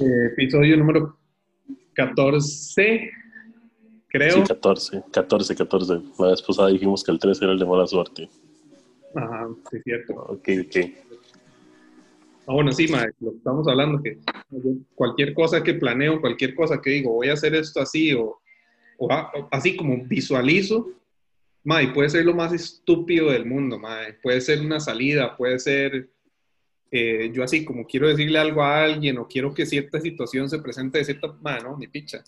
Eh, episodio número 14, creo. Sí, 14, 14, 14. La vez pasada dijimos que el 13 era el de mala suerte. Ajá, sí, cierto. Ok, ok. Ah, bueno, sí, madre, lo que estamos hablando, que cualquier cosa que planeo, cualquier cosa que digo, voy a hacer esto así, o, o a- o así como visualizo, madre, puede ser lo más estúpido del mundo, madre. Puede ser una salida, puede ser eh, yo así como quiero decirle algo a alguien o quiero que cierta situación se presente de cierta manera, no, ni picha.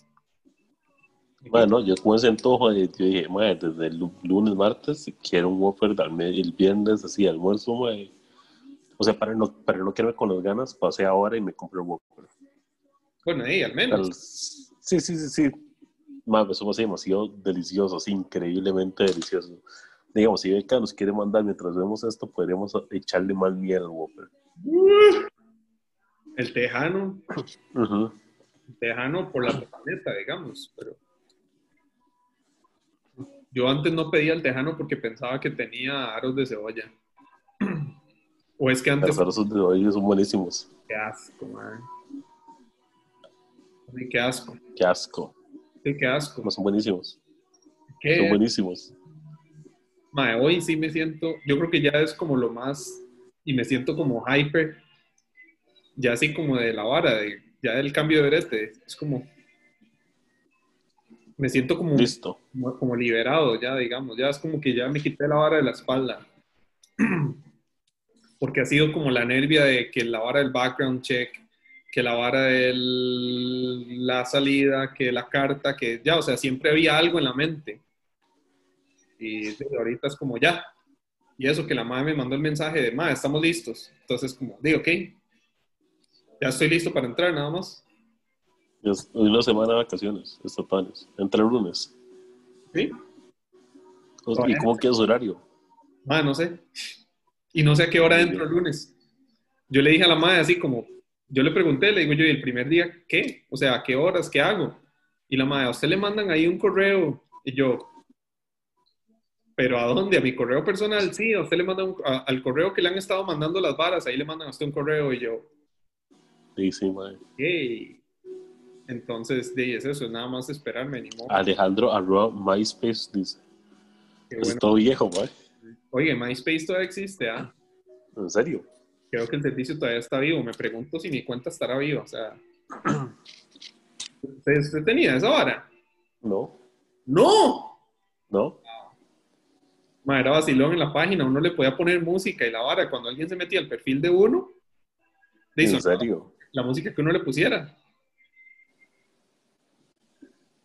Bueno, yo con ese antojo, eh, yo dije, madre, desde el lu- lunes, martes, quiero un al medio, el viernes, así, almuerzo, madre. O sea, para no, para no quedarme con las ganas, pasé ahora y me compré un Whopper. Bueno, ahí, al menos. Sí, sí, sí, sí. Madre, somos demasiado deliciosos, increíblemente deliciosos. Digamos, si Beca nos quiere mandar mientras vemos esto, podríamos echarle más miel al Whopper. El tejano, el tejano por la planeta, digamos, pero yo antes no pedía el tejano porque pensaba que tenía aros de cebolla. O es que antes, Los arroces de hoy son buenísimos. qué asco, man. Qué asco, Qué asco. sí, qué asco. No, son buenísimos. Son buenísimos. Mae, hoy sí me siento, yo creo que ya es como lo más, y me siento como hyper, ya así como de la vara, de, ya del cambio de brete, es como, me siento como, Listo. como, como liberado ya, digamos, ya es como que ya me quité la vara de la espalda, porque ha sido como la nervia de que la vara del background check, que la vara de la salida, que la carta, que ya, o sea, siempre había algo en la mente. Y ahorita es como ya. Y eso que la madre me mandó el mensaje de, madre, estamos listos. Entonces, como, digo, ok, ya estoy listo para entrar nada más. Es una semana de vacaciones estatales. Entre el lunes. ¿Sí? ¿Y cómo queda su horario? Madre, no sé. Y no sé a qué hora entro el lunes. Yo le dije a la madre así como, yo le pregunté, le digo yo, ¿y el primer día qué? O sea, ¿a qué horas? ¿Qué hago? Y la madre, a usted le mandan ahí un correo. Y yo, ¿pero a dónde? ¿A mi correo personal? Sí, a usted le mandan un- a- al correo que le han estado mandando las varas, ahí le mandan a usted un correo. Y yo, Sí, sí, madre. Hey. Entonces, de es eso, nada más esperarme, ni modo. Alejandro arroba MySpace dice. Qué Es bueno. todo viejo, madre. Oye, MySpace todavía existe, ¿ah? ¿En serio? Creo que el servicio todavía está vivo. Me pregunto si mi cuenta estará viva. O sea, ¿usted, usted tenía esa vara? No, ¡No! no. Ma, era vacilón en la página. Uno le podía poner música y la vara. Cuando alguien se metía al perfil de uno, le hizo ¿En serio? la música que uno le pusiera.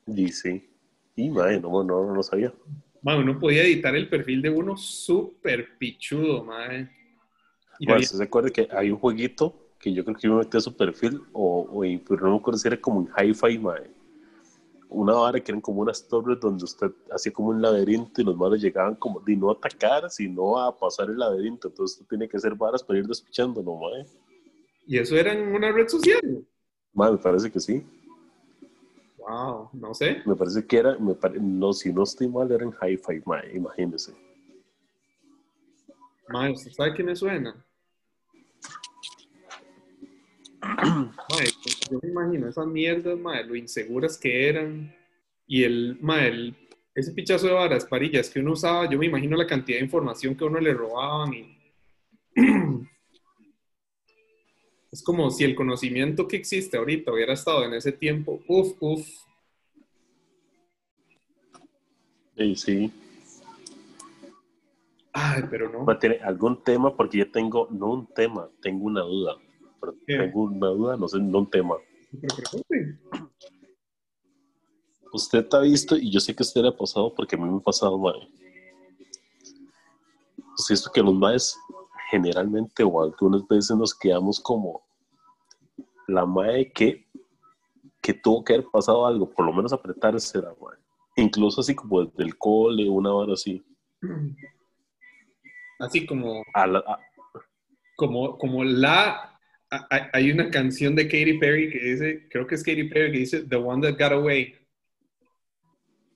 Y sí. Y madre, no, no, no lo sabía. Ma, uno podía editar el perfil de uno súper pichudo, madre. Bueno, había- ¿se acuerda que hay un jueguito que yo creo que yo me metí a su perfil, o, o pero no me acuerdo si era como en Hi-Fi, mae. Una vara que eran como unas torres donde usted hacía como un laberinto y los malos llegaban como de no atacar, sino a pasar el laberinto. Entonces usted tiene que hacer varas para ir despichándolo, mae. y eso era en una red social. Mae, me parece que sí. Wow, no sé. Me parece que era, me pare- no, si no estoy mal, era en Hi-Fi, mae, imagínese. Mae, ¿usted sabe qué me suena? Yo me imagino esas mierdas, mae, lo inseguras que eran. Y el, el- ese pichazo de varas, parillas que uno usaba, yo me imagino la cantidad de información que a uno le robaban. Y... es como si el conocimiento que existe ahorita hubiera estado en ese tiempo. Uf, uf. Y sí. Ay, pero no. Ma, ¿Tiene algún tema? Porque yo tengo, no un tema, tengo una duda. Pero ¿Qué? tengo una duda, no sé, no un tema. Usted ha visto, y yo sé que usted le ha pasado porque a mí me ha pasado, mae. Pues esto que los maes generalmente o algunas veces nos quedamos como la mae que, que tuvo que haber pasado algo, por lo menos apretarse la mae. Incluso así como desde el cole, una hora así. Así como A la- a- como, como la... Hay una canción de Katy Perry que dice, creo que es Katy Perry que dice The One That Got Away.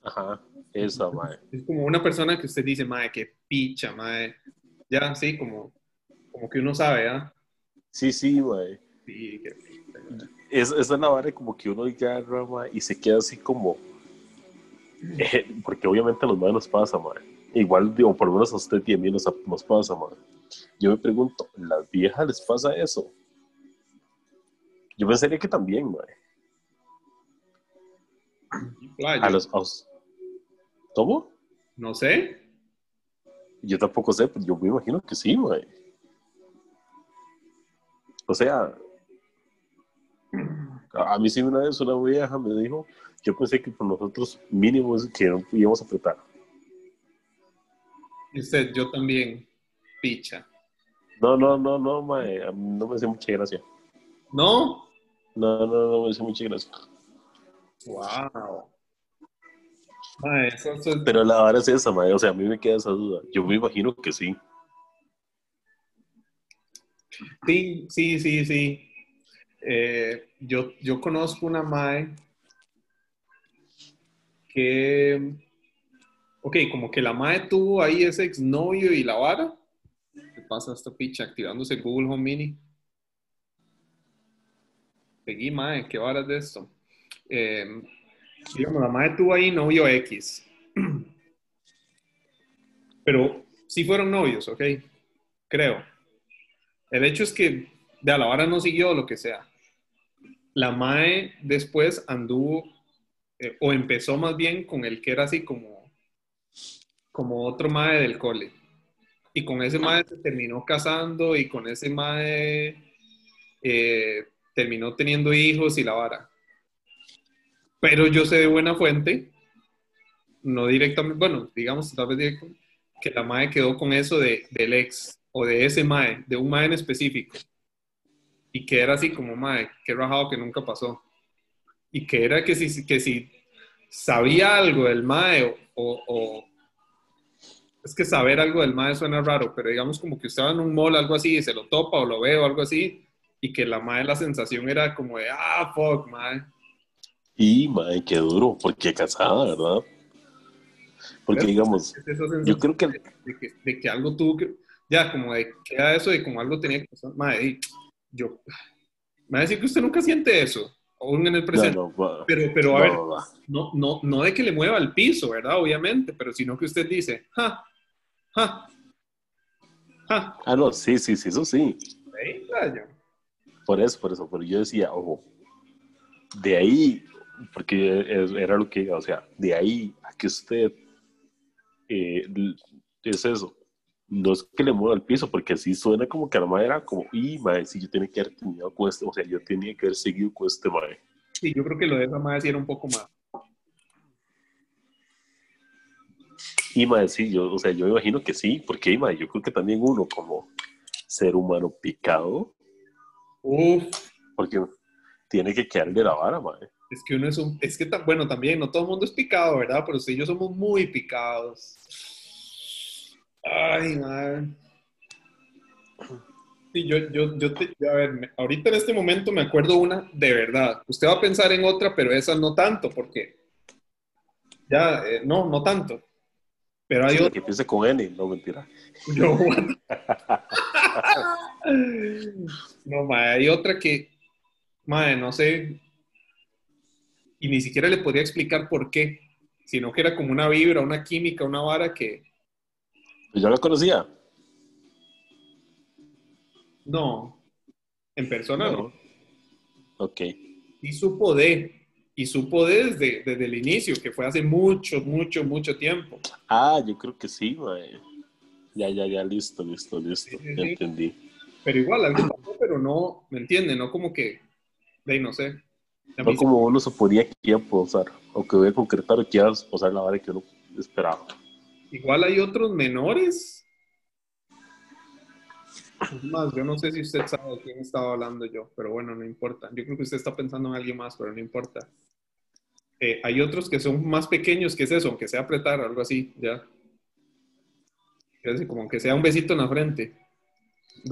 ajá, esa mae. Es como una persona que usted dice, madre, qué picha, madre. Ya, sí, como, como que uno sabe, ¿ah? Sí, sí, mae. Sí, qué picha, mae. Es, es la vara como que uno agarra, mae, y se queda así como... eh, porque obviamente a los madres nos pasa, mae. Igual, digo, por lo menos a usted y a mí nos, nos pasa, mae. Yo me pregunto, ¿las viejas les pasa eso? Yo pensaría que también. Playa. A los... a. No sé. Yo tampoco sé, pero yo me imagino que sí, mae. O sea, a mí sí una vez una vieja me dijo, yo pensé que por nosotros mínimo es que no íbamos a apretar. Y usted, yo también. Picha. No, no, no, no, mae, no me hace mucha gracia. ¿No? No, no, no me hace mucha gracia. Wow. Mae, eso, eso es- Pero la vara es esa, mae, o sea, a mí me queda esa duda. Yo me imagino que sí. Sí, sí, sí, sí. Eh, yo, yo conozco una mae que, ok, como que la mae tuvo ahí ese exnovio y la vara. ¿Qué pasa esta picha activándose el Google Home Mini? Seguí, mae, ¿qué varas de esto? Eh, digamos, la mae tuvo ahí novio X. Pero sí fueron novios, ¿ok? Creo. El hecho es que de a la vara no siguió lo que sea. La Mae después anduvo, eh, o empezó más bien con el que era así como, como otro Mae del cole. Y con ese Mae se terminó casando y con ese Mae eh, terminó teniendo hijos y la vara. Pero yo sé de buena fuente, no directamente, bueno, digamos tal vez directo, que la Mae quedó con eso de, del ex o de ese Mae, de un Mae en específico. Y que era así como Mae, que rajado que nunca pasó. Y que era que si, que si sabía algo del Mae o, o- o- Es que saber algo del Mae suena raro, pero digamos como que usted va en un mall, algo así, y se lo topa o lo ve o algo así, y que la Mae, la sensación era como de, ah, fuck, Mae. Y, mae, qué duro, porque casada, ¿verdad? Porque, digamos, Es yo creo que de, que, de que algo tuvo que, ya, como de que era eso de como algo tenía que pasar. Madre, y yo, me va a decir que usted nunca siente eso, aún en el no, presente. no, va. Pero, pero a No, ver, no, no, no, no de que le mueva el piso, ¿verdad? Obviamente, pero sino que usted dice, ja, ja, ja, Ah, no, sí, sí, sí, eso sí. ahí, rayo. Por eso, por eso, pero yo decía, ojo, de ahí, porque era lo que, o sea, de ahí a que usted, eh, es eso, no es que le mueva el piso, porque así suena como que la madre era como, y madre, si yo tenía que haber terminado con este, o sea, yo tenía que haber seguido con este madre. Sí, yo creo que lo de esa madre sí era un poco más. Y madre, sí, yo, o sea, yo me imagino que sí, porque madre, yo creo que también uno como ser humano picado, Uf, porque tiene que quedarle la vara, madre. es que uno es un, es que, bueno, también, no todo el mundo es picado, ¿verdad? Pero y yo somos muy picados. Ay, madre. Sí, yo, yo, yo te, a ver, me- ahorita en este momento me acuerdo una de verdad. Usted va a pensar en otra, pero esa no tanto, porque ya, eh, no, no tanto. Pero hay Sí, otra. que empiece con N, no mentira. No, mae, hay otra que, mae, no sé, y ni siquiera le podría explicar por qué, sino que era como una vibra, una química, una vara que, Pues yo la conocía. no, en persona no, Ok. y supo de, y supo de desde, desde el inicio, que fue hace mucho, mucho, mucho tiempo. Ah, yo creo que sí, mae. Ya, ya, ya, listo, listo, listo. Sí, sí, Ya sí. entendí. Pero igual, algo pasó, pero no, ¿me entiende? No como que, de ahí no sé. No como uno suponía que iba a posar, o que iba a concretar, o que iba a posar la vara que uno esperaba. Igual hay otros menores. Es más, yo no sé si usted sabe de quién estaba hablando yo, pero bueno, no importa. Yo creo que usted está pensando en alguien más, pero no importa. Eh, hay otros que son más pequeños que es eso, aunque sea apretar, algo así, ya. Casi como aunque sea un besito en la frente.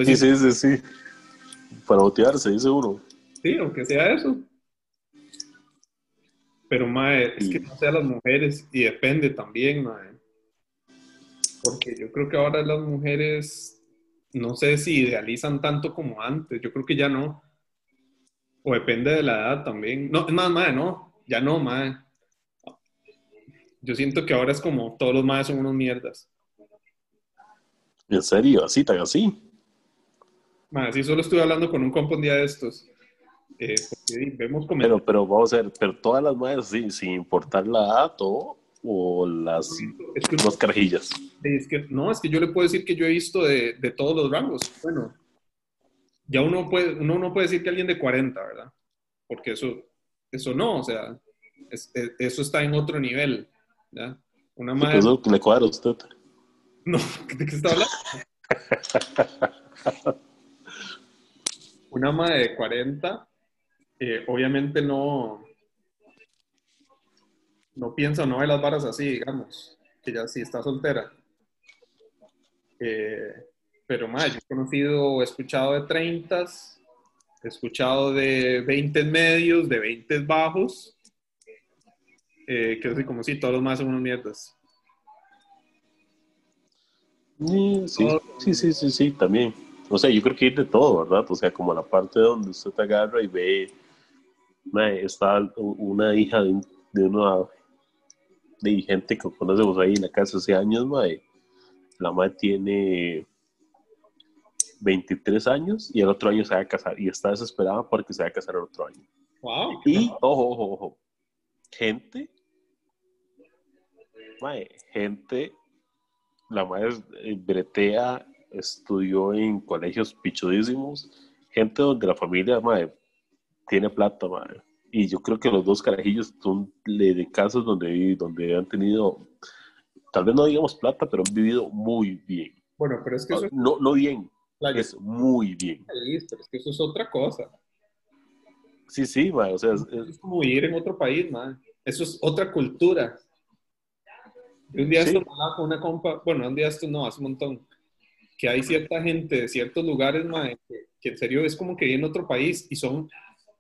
Sí, sí, sí, sí. Para botearse, dice uno. sí, aunque sea eso. Pero, mae, es que Sí. no sea las mujeres, y depende también, mae. Porque yo creo que ahora las mujeres, no sé si idealizan tanto como antes, yo creo que ya no. O depende de la edad también. No, es más, madre, no. Ya no, madre. Yo siento que ahora es como todos los madres son unos mierdas. ¿En serio? ¿Así, tan así? Madre, sí, solo estuve hablando con un compa un día de estos. Eh, porque vemos. Pero, pero vamos a ver, pero todas las madres, sí, sin importar la edad o, o las Es que- dos carajillas. Es que, no, es que yo le puedo decir que yo he visto de, de todos los rangos. Bueno, ya uno, puede, uno no puede decir que alguien de 40, ¿verdad? Porque eso, eso no, o sea, es- es- eso está en otro nivel, ¿ya? Una Sí, madre... pues eso que le cuadra a usted. No, ¿de qué está hablando? Una madre de 40, eh, obviamente no, no piensa o no ve las varas así, digamos, que ya sí está soltera. Eh, pero madre, yo he conocido he escuchado de 30, he escuchado de 20 medios, de 20 bajos, eh, que así como si todos los más son unos mierdas. Sí, sí, sí, sí, sí, también. O sea, yo creo que hay de todo, ¿verdad? O sea, como la parte donde usted te agarra y ve, está una hija de, un- de una de gente que conocemos ahí en la casa hace años, mae. La madre tiene 23 años y el otro año se va a casar y está desesperada porque se va a casar el otro año. Wow. Y, ojo, ojo, ojo, gente, mae, gente, la madre eh, bretea, estudió en colegios pichudísimos, gente donde la familia, mae, tiene plata, mae. Y yo creo que los dos carajillos son de casas donde, donde han tenido, tal vez no digamos plata, pero han vivido muy bien. Bueno, pero es que eso es No, no bien, es muy bien. pero es que eso es otra cosa. Sí, sí, o sea, es- es- como vivir en otro país, man. Eso es otra cultura. Yo un día Sí. esto me hablaba con una compa, bueno, un día esto no, hace un montón, que hay cierta gente de ciertos lugares, man, que, que en serio es como que vive en otro país y son,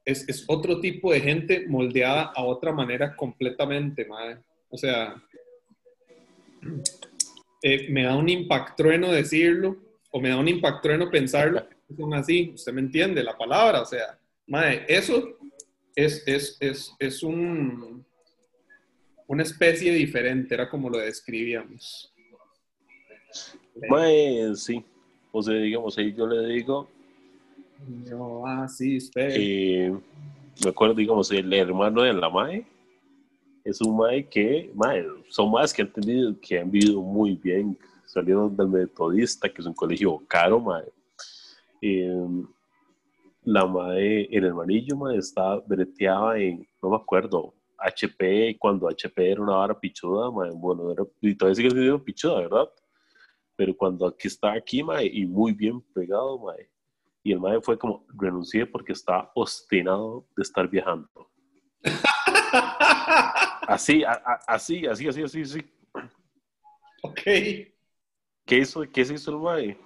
es, es otro tipo de gente moldeada a otra manera completamente, man. O sea, eh, me da un impactrueno decirlo, o me da un impactrueno pensarlo, son así, usted me entiende la palabra, o sea, Mae, eso es, es, es, es un, una especie diferente, era como lo describíamos. mae, sí. O sea, digamos, ahí yo le digo, Yo, ah, sí, espera. eh, me acuerdo, digamos, el hermano de la Mae es un Mae que, Mae, son Maes que han tenido, que han vivido muy bien, salieron del Metodista, que es un colegio caro, Mae. Eh, la Mae, el hermanillo, Mae, está breteada en, no me acuerdo, HP, cuando HP era una vara pichuda, Mae, bueno, era, y todavía sigue siendo pichuda, ¿verdad? Pero cuando aquí está aquí, Mae, y muy bien pegado, Mae. Y el mae fue como, renuncié porque está obstinado de estar viajando. Así, a- a- así, así, así, así, así. ok. ¿Qué hizo, qué se hizo el mae?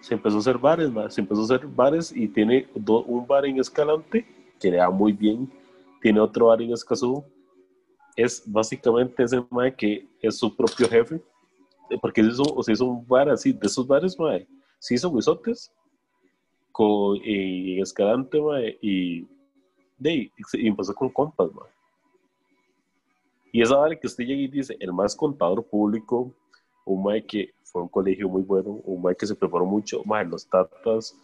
Se empezó a hacer bares, mae. Se empezó a hacer bares y tiene do- un bar en Escalante que le da muy bien. Tiene otro bar en Escazú. Es básicamente ese mae que es su propio jefe. Eh, Porque se hizo, o sea, hizo un bar así, de esos bares, mae. Se hizo guisotes con, en Escalante, mae, y, de, y empezó con compas, mae. Y esa vara que usted llega y dice, el más contador público, un mae que fue un colegio muy bueno, un mae que se preparó mucho, mae, los tatas,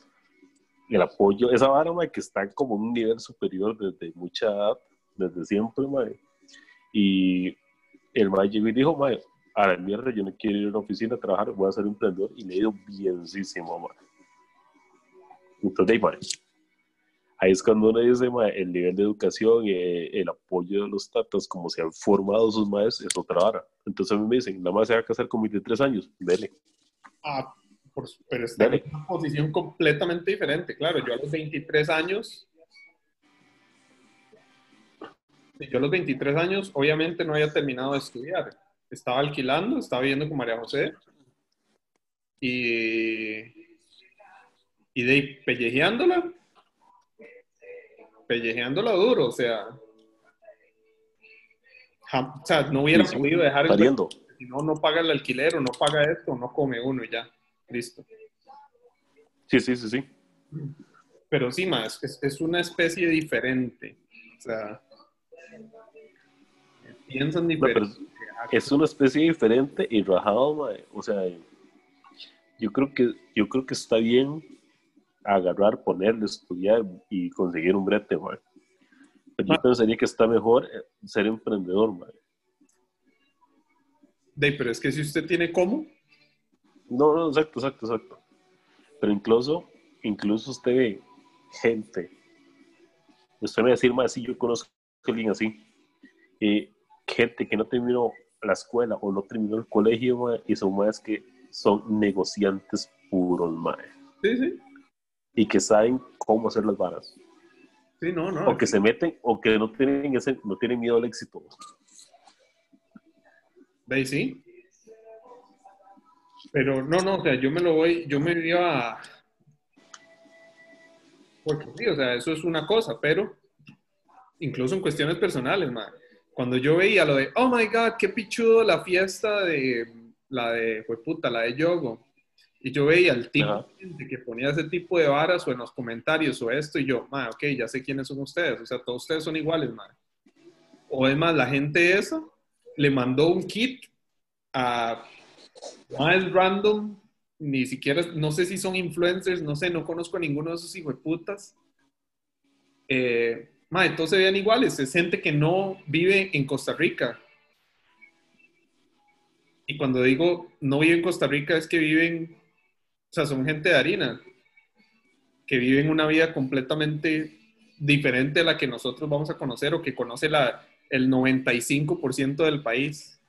el apoyo, esa vara, mae, que está como un nivel superior desde mucha edad, desde siempre, mae. Y el mae llegó y dijo, mae, a la mierda, yo no quiero ir a una oficina a trabajar, voy a ser emprendedor, y le ha ido bienísimo, mae. Entonces, ahí, ahí es cuando uno dice, mae, el nivel de educación, eh, el apoyo de los tatas, como se han formado sus maes, es otra vara. Entonces a mí me dicen, la más se va a casar con 23 años, dele. Ah, por- pero está Dale. en una posición completamente diferente. Claro, yo a los 23 años, yo a los 23 años, obviamente no había terminado de estudiar. Estaba alquilando, estaba viviendo con María José y, y de ahí pellejeándola, pellejeándola duro, o sea, o sea, no hubiera Sí, podido dejar el si no, no paga el alquiler o no paga esto, no come uno y ya. Listo. Sí, sí, sí, sí. pero sí, más, es, es una especie diferente. O sea, piensan No, diferente. pero es una especie diferente y rajado, mae. O sea, yo creo que yo creo que está bien agarrar, ponerle, estudiar y conseguir un brete, mae. Pero yo Ah. pensaría que está mejor eh, ser emprendedor, mae. De, pero es que si usted tiene cómo, No, no, exacto, exacto, exacto. Pero incluso, incluso usted ve gente. Usted me va a decir, más si yo conozco a alguien así. eh, gente que no terminó la escuela o no terminó el colegio, mae, y son más que son negociantes puros, mae. sí, sí, Y que saben cómo hacer las varas. sí, no, no. O que se meten, o que no tienen ese, no tienen miedo al éxito. De, sí. Pero no, no, o sea, yo me lo voy, yo me iba a... Porque sí, o sea, eso es una cosa, pero incluso en cuestiones personales, man. Cuando yo veía lo de, oh my god, qué pichudo la fiesta de la de, fue puta, la de Yogo. Y yo veía el tipo Ajá. de que ponía ese tipo de varas o en los comentarios o esto, y yo, man, ok, ya sé quiénes son ustedes. O sea, todos ustedes son iguales, man. O es más, la gente esa le mandó un kit a más random, ni siquiera, no sé si son influencers, no sé, no conozco a ninguno de esos hijueputas. Eh, mae, todos se vean iguales, es gente que no vive en Costa Rica. Y cuando digo no vive en Costa Rica es que viven, o sea, son gente de harina, que viven una vida completamente diferente a la que nosotros vamos a conocer o que conoce la, el 95% del país.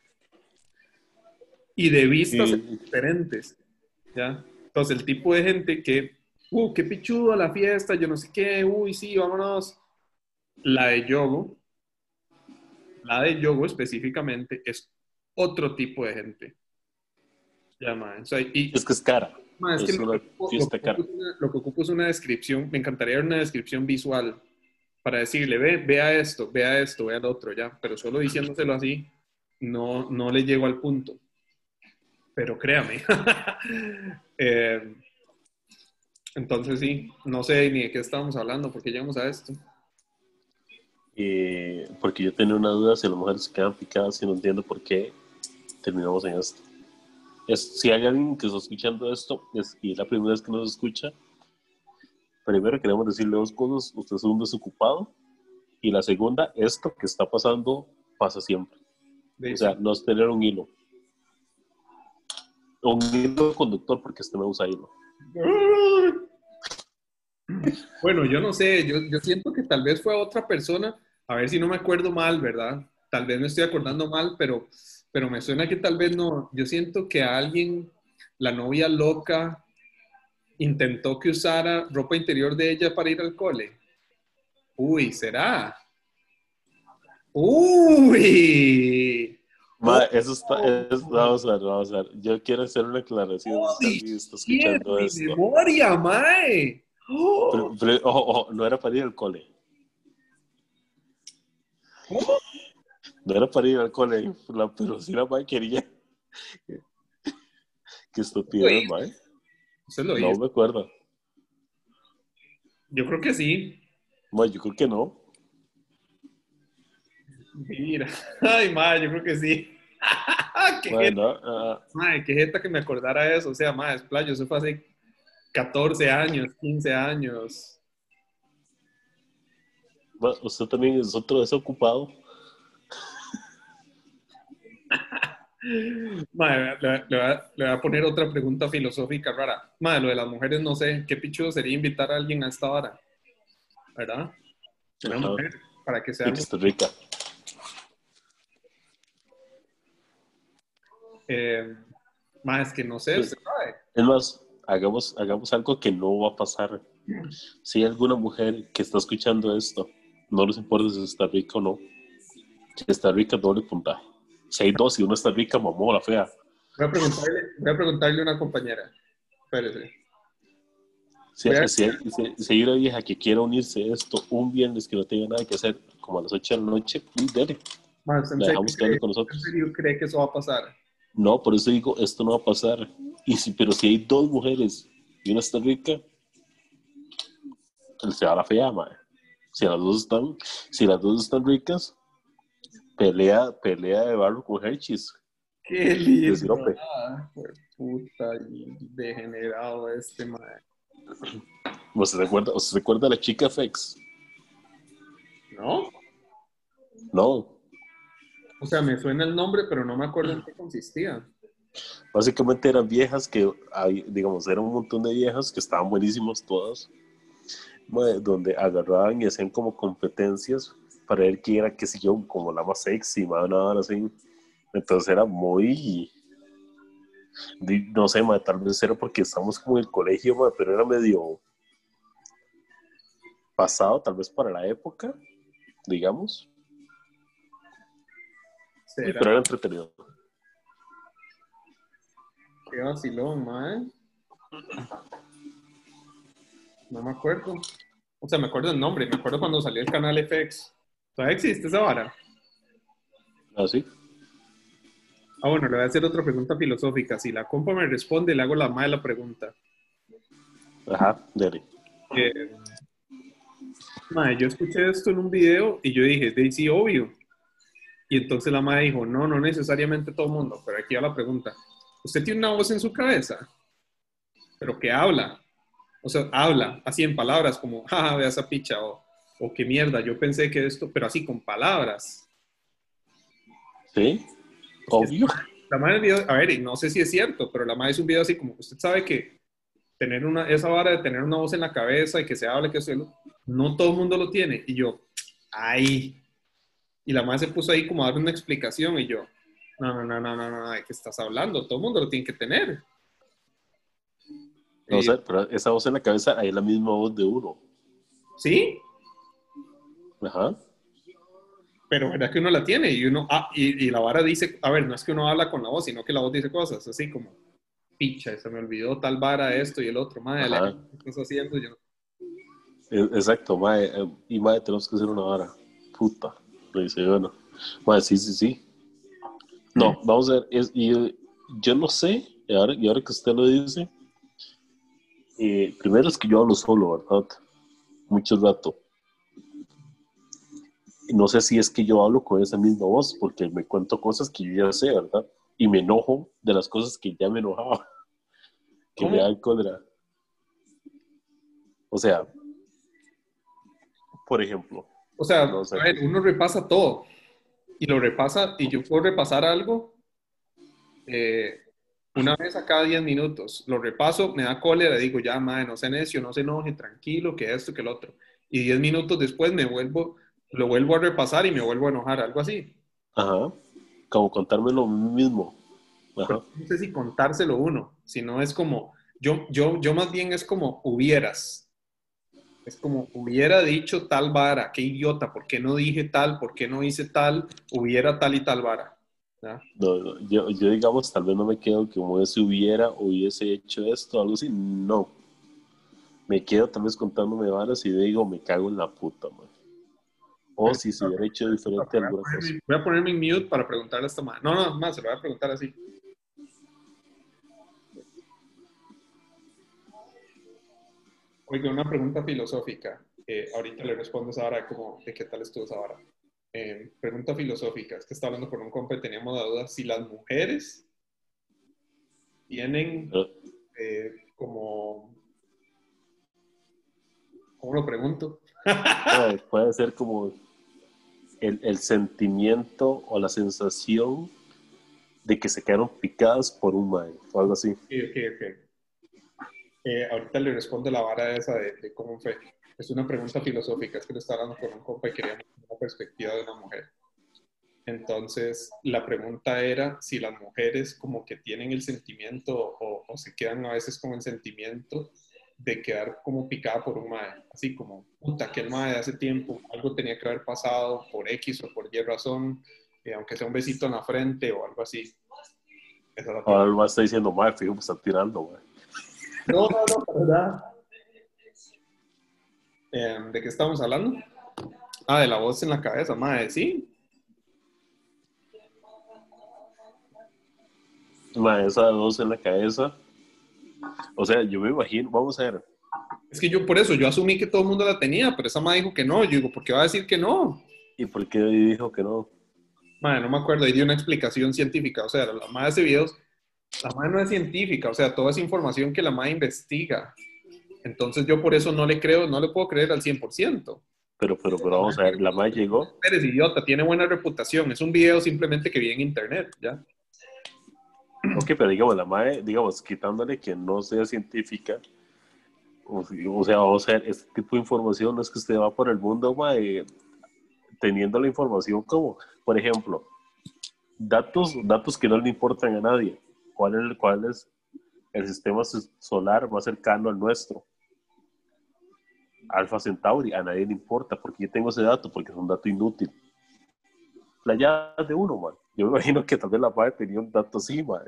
Y de vistas Sí. diferentes. ¿ya? Entonces, el tipo de gente que, uh, qué pichudo la fiesta, yo no sé qué, uy, sí, vámonos. La de Yogo, la de Yogo específicamente, es otro tipo de gente. Ya, mae. O sea, y, Es que es cara. Ma, es que lo, que ocupo- lo que es una- lo que ocupo es una descripción, me encantaría ver una descripción visual para decirle, ve, vea esto, vea esto, vea lo otro, ya, pero solo diciéndoselo así, no, no le llego al punto. Pero créame. Eh, entonces sí, no sé ni de qué estábamos hablando, porque llegamos a esto. Eh, porque yo tenía una duda si las mujeres se quedan picadas y no entiendo por qué terminamos en esto. Es, si hay alguien que está escuchando esto es, y es la primera vez que nos escucha, primero queremos decirle dos cosas. Usted es un desocupado. Y la segunda, esto que está pasando pasa siempre. O sea, no es tener un hilo. Un hilo conductor porque este no usa hilo. Bueno, yo no sé, yo, yo siento que tal vez fue otra persona, a ver si no me acuerdo mal, ¿verdad? Tal vez me estoy acordando mal, pero, pero me suena que tal vez no. Yo siento que a alguien, la novia loca, intentó que usara ropa interior de ella para ir al cole. Uy, ¿será? Uy. Ma, eso está, es- vamos a ver, vamos a ver. Yo quiero hacer una aclaración. Está escuchando mi esto. memoria, mae. Oh, Pero, pero, no era para ir al cole. ¿Cómo? No era para ir al cole, la- pero sí la madre quería. Qué estupidez, mae. Usted lo No me acuerdo. Yo creo que sí. Yo creo que no. Mira. Ay, madre, yo creo que sí. qué jeta, Bueno, ah, madre, qué jeta que me acordara eso. O sea, madre, es playo, eso fue hace 14 años, 15 años. usted también es otro desocupado. Madre, le, le voy a, le voy a poner otra pregunta filosófica rara. Madre, lo de las mujeres, no sé, qué pichudo sería invitar a alguien a esta hora. ¿Verdad? Una Ajá. mujer, para que sea. Rica. Eh, madre, es que no sé, usted sabe. Es más, hagamos, hagamos algo que no va a pasar. Si hay alguna mujer que está escuchando esto, no les importa si está rica o no. Si está rica, doble puntaje. Si hay dos y una está rica, mamó la fea. Voy a preguntarle, voy a preguntarle a una compañera. Espérese. Si, a- si, hay- si- si hay una vieja que quiera unirse a esto un viernes que no tenga nada que hacer, como a las 8 de la noche, dele. Madre, ¿usted en La dejamos cree- con ¿En nosotros. serio cree que eso va a pasar? No, por eso digo, esto no va a pasar. Y si, pero si hay dos mujeres y una está rica, se va a la fea, mae. Si las dos están, si las dos están ricas, pelea, pelea de barro con Hershey's. Qué lindo. Ah, puta y degenerado este mae. ¿Usted se acuerda de la chica FX? ¿No? No. O sea, me suena el nombre, pero no me acuerdo en qué consistía. Básicamente eran viejas que, digamos, eran un montón de viejas que estaban buenísimas todas, donde agarraban y hacían como competencias para ver quién era, qué sé yo, como la más sexy, más nada así. Entonces era muy, no sé, mae, tal vez era porque estamos como en el colegio, mae, pero era medio pasado, tal vez para la época, digamos, ¿Será? pero era entretenido. Qué vacilón, mae. No me acuerdo. O sea, me acuerdo el nombre, me acuerdo cuando salió el canal FX. ¿Todavía existe esa vara? Así. Ah, bueno, le voy a hacer otra pregunta filosófica. Si la compa me responde, le hago la mala pregunta. Ajá, dele. Eh, mae, yo escuché esto en un video y yo dije, de sí, obvio. Y entonces la madre dijo, no, no necesariamente todo el mundo, pero aquí va la pregunta. ¿Usted tiene una voz en su cabeza? Pero que habla. O sea, habla, así en palabras, como, jaja, vea esa picha, o, o qué mierda, yo pensé que esto, pero así con palabras. ¿Sí? Obvio. La madre del video, a ver, y no sé si es cierto, pero la madre es un video así como, usted sabe que tener una, esa vara de tener una voz en la cabeza y que se hable, que se lo, no todo el mundo lo tiene. Y yo, ay. Y la madre se puso ahí como a dar una explicación y yo, no, no, no, no, no, no, ¿de qué estás hablando? Todo el mundo lo tiene que tener. No Y- sé, pero esa voz en la cabeza hay la misma voz de uno. Sí, Ajá. pero verdad que uno la tiene y uno, ah, y, y la vara dice, a ver, no es que uno habla con la voz, sino que la voz dice cosas, así como, picha, se me olvidó tal vara, esto y el otro, madre. ¿qué estás haciendo? Yo, E- Exacto, mae. eh, Y mae, tenemos que hacer una hora. Puta. Le dice, bueno. Mae, sí, sí, sí. No, vamos a ver. Es, y, eh, yo no sé, y ahora, y ahora que usted lo dice, eh, primero es que yo hablo solo, ¿verdad? Mucho rato. No sé si es que yo hablo con esa misma voz, porque me cuento cosas que yo ya sé, ¿verdad? Y me enojo de las cosas que ya me enojaba. Que ¿Cómo? me dan cólera. O sea, por ejemplo, O sea, No sé. a ver, uno repasa todo y lo repasa y yo puedo repasar algo eh, una vez a cada 10 minutos. Lo repaso, me da cólera, digo, ya, madre, no se necio, no se enoje, tranquilo, que esto, que el otro. Y 10 minutos después me vuelvo, lo vuelvo a repasar y me vuelvo a enojar, algo así. Ajá. Como contarme lo mismo. Ajá. No sé si contárselo uno, sino es como, yo, yo, yo más bien es como hubieras. Es como, hubiera dicho tal vara, qué idiota, ¿por qué no dije tal? ¿Por qué no hice tal? Hubiera tal y tal vara. No, no, yo, yo, digamos, tal vez no me quedo como si hubiera, hubiese hecho esto, algo así. No. Me quedo tal vez contándome varas y digo, me cago en la puta, man. O si se hubiera hecho diferente Voy a, alguna cosa. voy a ponerme en mute para preguntarle a esta madre. No, no, más, se lo voy a preguntar así. Oiga, una pregunta filosófica. Eh, ahorita le respondo a Sara como de qué tal estuvo Sara. Eh, pregunta filosófica. Es que estaba hablando con un compa y teníamos la duda si las mujeres tienen eh, como... ¿Cómo lo pregunto? Puede, puede ser como el, el sentimiento o la sensación de que se quedaron picadas por un mae o algo así. Ok, ok, ok. Eh, ahorita le respondo la vara esa de, de cómo fue. Es una pregunta filosófica, es que le estaba hablando con un compa y queríamos una perspectiva de una mujer. Entonces, la pregunta era si las mujeres como que tienen el sentimiento o, o se quedan a veces con el sentimiento de quedar como picada por un mae. Así como, puta, aquel mae de hace tiempo, algo tenía que haber pasado por X o por Y razón, eh, aunque sea un besito en la frente o algo así. Esa es la Ahora el mae está diciendo, mae, fijo, me está tirando, mae. No, no, no, nada. Em, ¿De qué estamos hablando? Ah, de la voz en la cabeza, madre, sí. Mae, esa voz en la cabeza. O sea, yo me imagino, vamos a ver. Es que yo por eso, yo asumí que todo el mundo la tenía, pero esa madre dijo que no. Yo digo, ¿por qué va a decir que no? ¿Y por qué dijo que no? Madre, no me acuerdo, ahí dio una explicación científica. O sea, la madre hace videos, la madre no es científica, o sea, toda esa información que la madre investiga. Entonces yo por eso no le creo, no le puedo creer al 100%. Pero, pero, pero vamos a ver, la madre llegó. Eres idiota, tiene buena reputación. Es un video simplemente que vi en internet, ¿ya? Ok, pero digamos, la madre, digamos, quitándole que no sea científica, o, o sea, vamos a ver, este tipo de información no es que usted va por el mundo, madre, teniendo la información como, por ejemplo, datos, datos que no le importan a nadie. ¿Cuál es, el sistema solar más cercano al nuestro? Alfa Centauri, a nadie le importa porque yo tengo ese dato, porque es un dato inútil. La de uno, man. Yo me imagino que tal vez la madre tenía un dato así, man.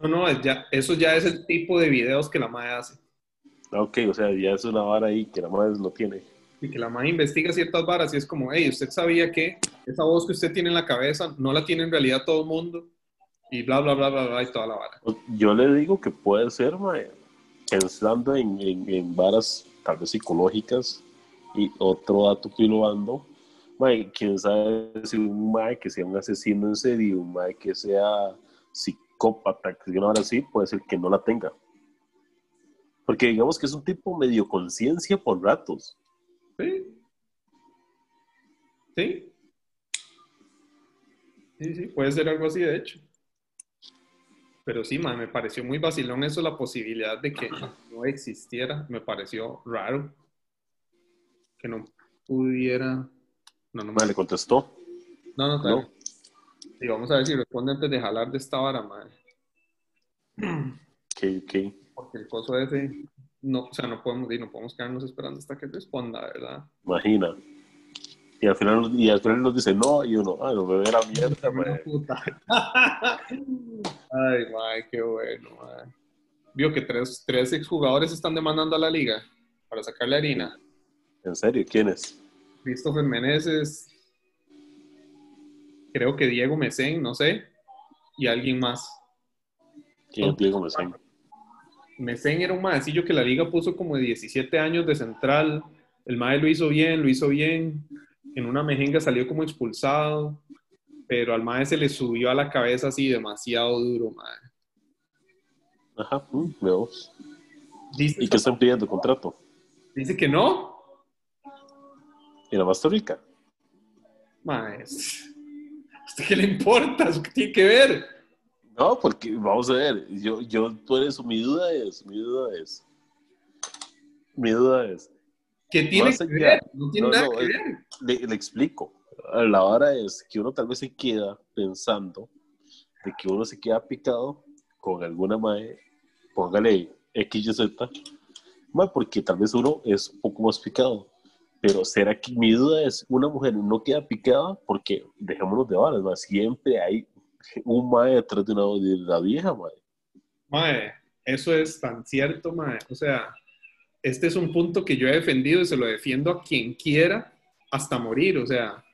No, no, ya, eso ya es el tipo de videos que la madre hace. Ok, o sea, ya es una vara ahí que la madre lo tiene. Y que la madre investiga ciertas varas y es como, hey, usted sabía que esa voz que usted tiene en la cabeza no la tiene en realidad todo el mundo y bla, bla, bla, bla, bla, y toda la vara. Yo le digo que puede ser, mae, pensando en, en, en varas tal vez psicológicas y otro dato que lo ando, quién sabe si un mae que sea un asesino en serio, un mae que sea psicópata, que una hora así, puede ser que no la tenga. Porque digamos que es un tipo medio conciencia por ratos. Sí. Sí. Sí, sí, puede ser algo así, de hecho. Pero sí, man, me pareció muy vacilón eso, la posibilidad de que no existiera. Me pareció raro que no pudiera. No, no me le contestó. No, no, claro. Y vamos a ver si responde antes de jalar de esta vara, madre. Ok, ok. Porque el coso ese, no, o sea, no podemos, no podemos quedarnos esperando hasta que responda, ¿verdad? Imagina. Y al final, y al final nos dice no, y uno, ay, no me ve la mierda, Ay, mae, qué bueno, mae. Vio que tres, tres exjugadores están demandando a la liga para sacarle harina. ¿En serio? ¿Quiénes? Christopher Meneses, creo que Diego Mesén, no sé, y alguien más. ¿Quién es Diego Mesén? Mesén era un maecillo que la liga puso como de 17 años de central. El mae lo hizo bien, lo hizo bien en una mejenga salió como expulsado, pero al mae se le subió a la cabeza así demasiado duro, mae. Ajá, mm, veos. ¿Y qué están pidiendo contrato? Dice que no. ¿Y la más rica? Mae, ¿usted qué le importa? ¿Qué tiene que ver? No, porque vamos a ver, yo, yo por eso, mi duda es, mi duda es, mi duda es, ¿Qué tiene que ver? No tiene nada que ver. Le, explico. La hora es que uno tal vez se queda pensando de que uno se queda picado con alguna mae, póngale X, Y, Z, mae, porque tal vez uno es un poco más picado. Pero será que mi duda es, una mujer no queda picada porque, dejémonos de balas, mae, siempre hay un mae detrás de, una, de la vieja, mae. Mae, eso es tan cierto, mae. O sea, este es un punto que yo he defendido y se lo defiendo a quien quiera hasta morir. O sea,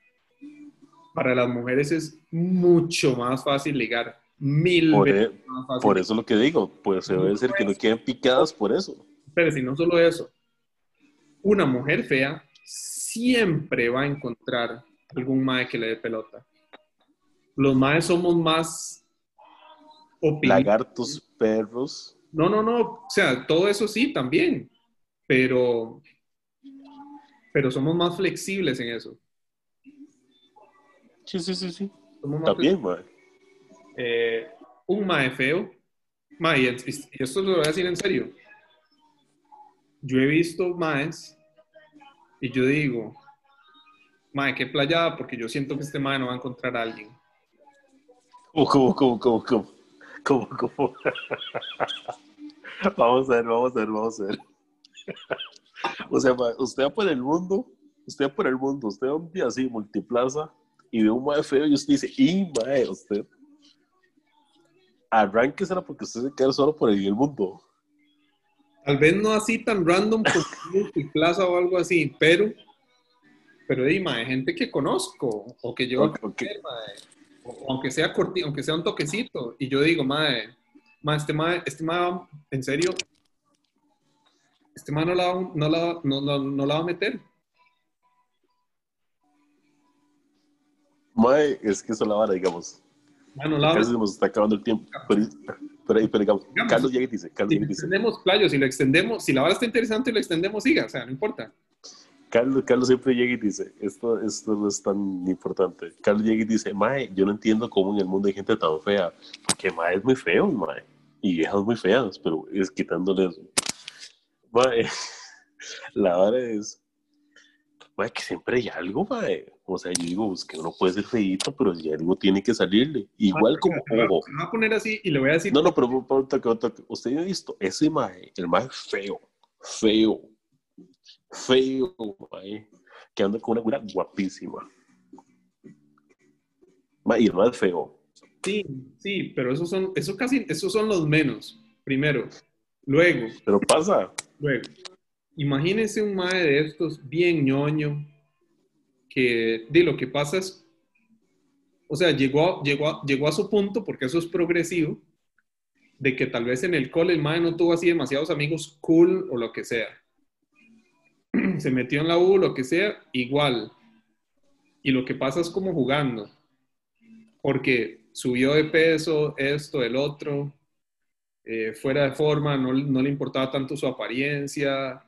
para las mujeres es mucho más fácil ligar. Mil por veces e- más fácil. Por eso lo que digo, pues se debe ser que no queden picadas por eso. Pero si no solo eso, una mujer fea siempre va a encontrar algún mae que le dé pelota. Los maes somos más lagartos, perros. No, no, no, o sea, todo eso sí también, pero, pero somos más flexibles en eso. Sí, sí, sí, sí. También, mae. Eh, un mae feo, mae, y esto lo voy a decir en serio. Yo he visto maes y yo digo, mae, qué playada, porque yo siento que este mae no va a encontrar a alguien. ¿Cómo, cómo, cómo, cómo? ¿Cómo, cómo? vamos a ver, vamos a ver, vamos a ver. o sea, usted va por el mundo, usted va por el mundo, usted va un día así, multiplaza, y ve un mae feo y usted dice, y mae, usted arránquesela porque usted se queda solo por el mundo. Tal vez no así tan random como multiplaza o algo así, pero, pero di, mae, gente que conozco o que yo, okay, aunque sea cortito, aunque sea un toquecito, y yo digo, mae, mae, este mae, este mae, en serio, Este man no la, va- no la- no- no- no la va a meter. Mae, es que eso es la vara, digamos. Man, no la Casi se nos está acabando el tiempo. Pero, pero, pero digamos, Digamos. Carlos llega y dice, Carlos Si dice, extendemos, playo, si lo extendemos, si la vara está interesante y lo extendemos, siga, o sea, no importa. Carlos, Carlos siempre llega y dice, esto, esto no es tan importante. Carlos llega y dice, Mae, yo no entiendo cómo en el mundo hay gente tan fea. Porque Mae es muy feo, Mae. Y viejas muy feas, pero es quitándole eso. Mae, la vara es, Mae, que siempre hay algo, Mae. O sea, yo digo, pues, que uno puede ser feíto, pero si algo tiene que salirle. Igual como, ojo, se va a poner así y le voy a decir, no, no, pero toque, un toque. Usted ha visto ese mae, el mae feo, feo, feo, mae, que anda con una cura guapísima. Mae, y el es feo. sí, sí, pero esos son, eso casi, esos son los menos, primero. Luego, Pero pasa. Luego, imagínense un mae de estos bien ñoño, que de lo que pasa es, o sea, llegó, llegó, a- llegó a su punto, porque eso es progresivo, de que tal vez en el cole el mae no tuvo así demasiados amigos cool o lo que sea. Se metió en la U, lo que sea, igual. Y lo que pasa es como jugando, porque subió de peso, esto, el otro, eh, fuera de forma, no, no le importaba tanto su apariencia,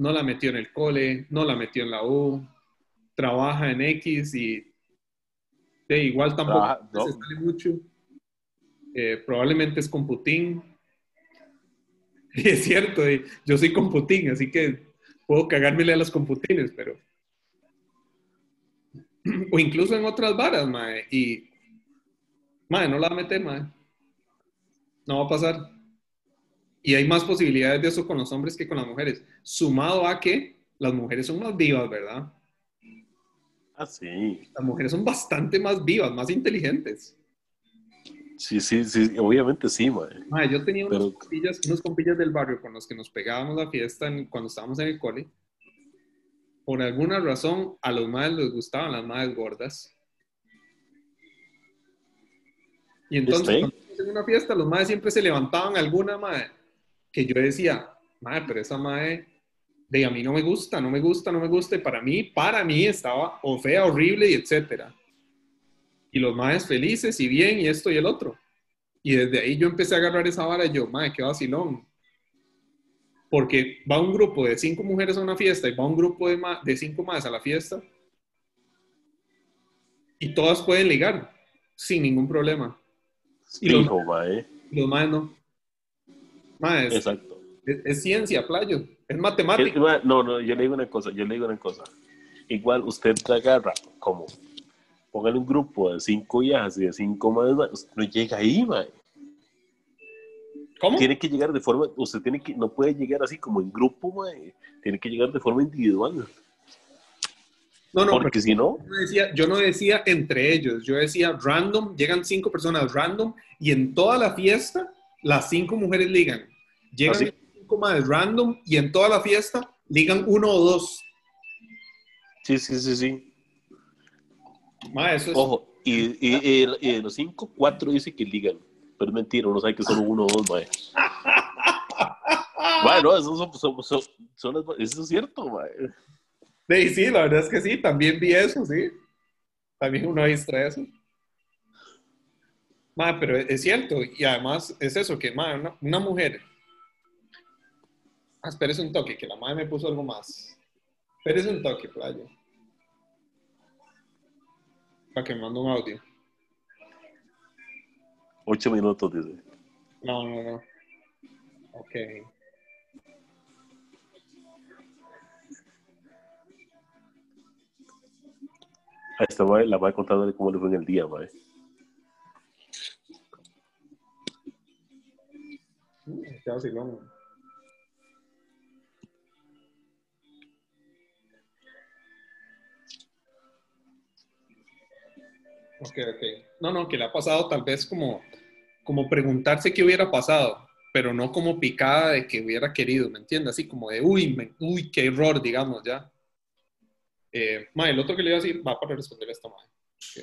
no la metió en el cole, no la metió en la U, trabaja en X y de igual tampoco no. se sale mucho. Eh, probablemente es con Putin. Y es cierto, eh, yo soy con Putin, así que puedo cagármele a los computines, pero... O incluso en otras varas, mae, y... Mae, no la va a meter, mae. No va a pasar. Y hay más posibilidades de eso con los hombres que con las mujeres. Sumado a que las mujeres son más vivas, ¿verdad? Ah, sí. Las mujeres son bastante más vivas, más inteligentes. Sí, sí, sí, obviamente sí. Mae, yo tenía unos, Pero- compillas, unos compillas del barrio con los que nos pegábamos la fiesta en- cuando estábamos en el cole. Por alguna razón, a los madres les gustaban las madres gordas. Y entonces, cuando en una fiesta, los madres siempre se levantaban alguna madre que yo decía, madre, pero esa madre de a mí no me gusta, no me gusta, no me gusta. Y para mí, para mí estaba o fea, horrible y etcétera. Y los madres felices y bien y esto y el otro. Y desde ahí yo empecé a agarrar esa vara y yo, madre, qué vacilón. Porque va un grupo de cinco mujeres a una fiesta y va un grupo de, ma- de cinco más a la fiesta y todas pueden ligar sin ningún problema. Y los-. Los más no. Exacto. es- es ciencia, playo. Es ¿Qué- matemática. No, no, yo le digo una cosa, yo le digo una cosa. Igual usted te agarra como, póngale un grupo de cinco viejas y de cinco más, usted no llega ahí, mae. ¿Cómo? tiene que llegar de forma, usted tiene que, no puede llegar así como en grupo, mae. tiene que llegar de forma individual, No, no, porque si no, yo no decía, yo no decía entre ellos, yo decía random, llegan cinco personas random y en toda la fiesta las cinco mujeres ligan. Llegan ¿Ah, sí? cinco más random y en toda la fiesta ligan uno o dos. sí, sí, sí, sí. Ma, eso es... Ojo, y, y- y- y de los cinco, cuatro dice que ligan, pero es mentira, uno sabe que solo uno o dos, mae. Mae, no, eso, son, son- son- eso es cierto, mae. Sí, sí, la verdad es que sí, también vi eso, sí. También uno visto eso. Ma, pero es cierto, y además es eso, que ma, una, una mujer. Ah, espérese un toque, que la madre me puso algo más. Espérese un toque, playo. Para que me mande un audio. Ocho minutos, dice. No, no, no. Ok. A esta mae la va contándole cómo le fue en el día, mae. Mm, Ok, ok. No, no, que le ha pasado tal vez como, como preguntarse qué hubiera pasado, pero no como picada de que hubiera querido, ¿me entiendes? Así como de, uy, me- uy, qué error, digamos, ya. Eh, ma, el otro que le iba a decir va para responder a esta madre.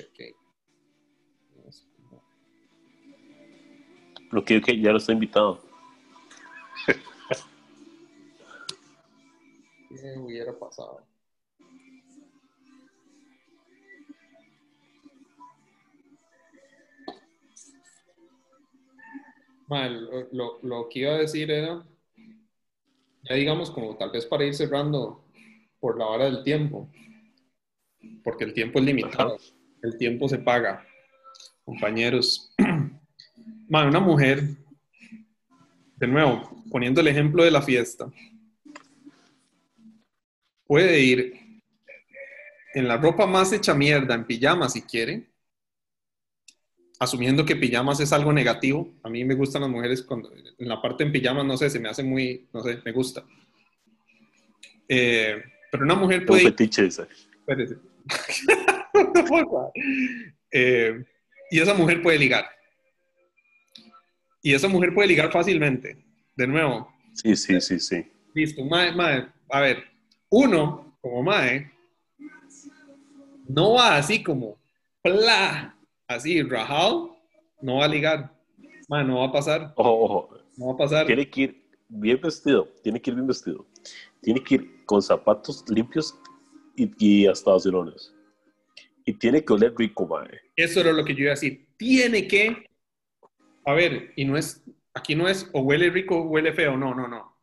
Ok, ok. Lo que, que ya lo está invitado. ¿Qué hubiera pasado? Mal, lo, lo que iba a decir era, ya digamos, como tal vez para ir cerrando por la hora del tiempo, porque el tiempo es limitado, el tiempo se paga, compañeros. Man, una mujer, de nuevo, poniendo el ejemplo de la fiesta, puede ir en la ropa más hecha mierda, en pijama si quiere, asumiendo que pijamas es algo negativo. A mí me gustan las mujeres cuando en la parte en pijamas, no sé, se me hace muy, no sé, me gusta. Eh, pero una mujer puede... Un fetiche ese. eh, y esa mujer puede ligar. Y esa mujer puede ligar fácilmente. De nuevo. Sí, sí, sí, sí. Listo. Mae, mae. A ver, uno, como mae, no va así como, pla, así, rajado, no va a ligar. Man, no va a pasar. Ojo, ojo. No va a pasar. Tiene que ir bien vestido. Tiene que ir bien vestido. Tiene que ir con zapatos limpios y, y hasta vacilones. Y tiene que oler rico, mae. Eso era lo que yo iba a decir. Tiene que. A ver, y no es. Aquí no es o huele rico o huele feo. No, no, no.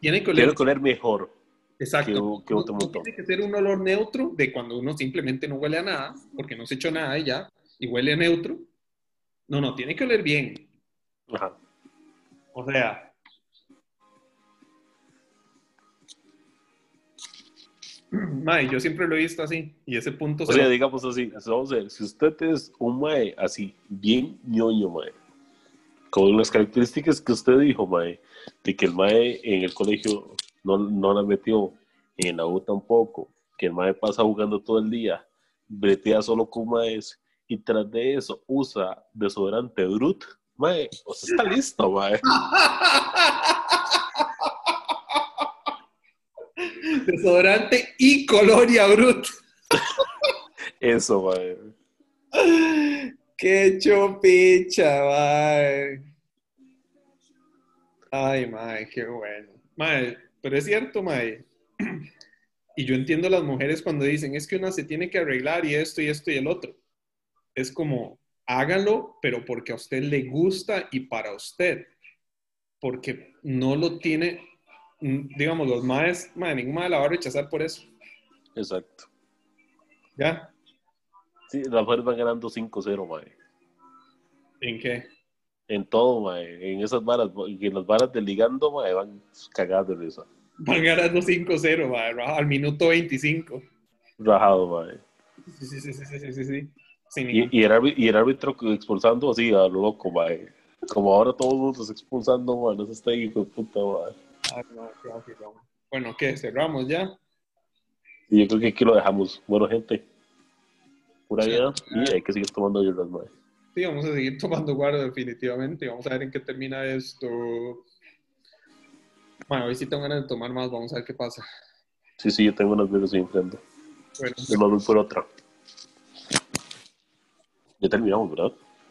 Tiene que oler. Tiene que oler mejor. Exacto. que- otro montón. tiene que ser un olor neutro de cuando uno simplemente no huele a nada, porque no se echó nada y ya, y huele a neutro. No, no, tiene que oler bien. Ajá. O sea. Mae, yo siempre lo he visto así, y ese punto O se sea, lo- digamos así, vamos a ver, si usted es un mae así, bien ñoño, mae, con las características que usted dijo, mae, de que el mae en el colegio no, no la metió, en la U tampoco, que el mae pasa jugando todo el día, bretea solo con maes, y tras de eso usa desodorante Brut, mae, o sea, está listo, mae. Desodorante y colonia brut. Eso, mae. Qué chopicha, mae. Ay, mae, qué bueno. Mae, pero es cierto, mae. Y yo entiendo a las mujeres cuando dicen, es que una se tiene que arreglar y esto y esto y el otro. Es como, hágalo, pero porque a usted le gusta y para usted. Porque no lo tiene, mm, digamos, los maes, mae, ningún mae la va a rechazar por eso. Exacto. ¿Ya? Sí, las mujeres van ganando 5-0, mae. ¿En qué? En todo, mae. En esas varas, en las varas de ligando, mae, van cagadas de risa. Van ganando 5-0, mae, al minuto 25. Rajado, mae. Sí, sí, sí, sí, sí, sí, sí, sí. Sin Y, y, el árbitro, y el árbitro expulsando así a lo loco, mae. Como ahora todo el mundo está expulsando, mae. No se está ahí, hijo de puta, mae. Ay, no, qué vacilón. Bueno, ¿qué? ¿Cerramos ya? Y yo creo que aquí lo dejamos. Bueno, gente. Pura Sí. vida. Y hay que seguir tomando hierbas, mae. Sí, vamos a seguir tomando guarda definitivamente. Vamos a ver en qué termina esto. Bueno, hoy sí tengo ganas de tomar más. Vamos a ver qué pasa. Sí, sí, yo tengo unas virus ahí enfrente. Bueno, Yo me voy por otra. Ya terminamos, ¿verdad?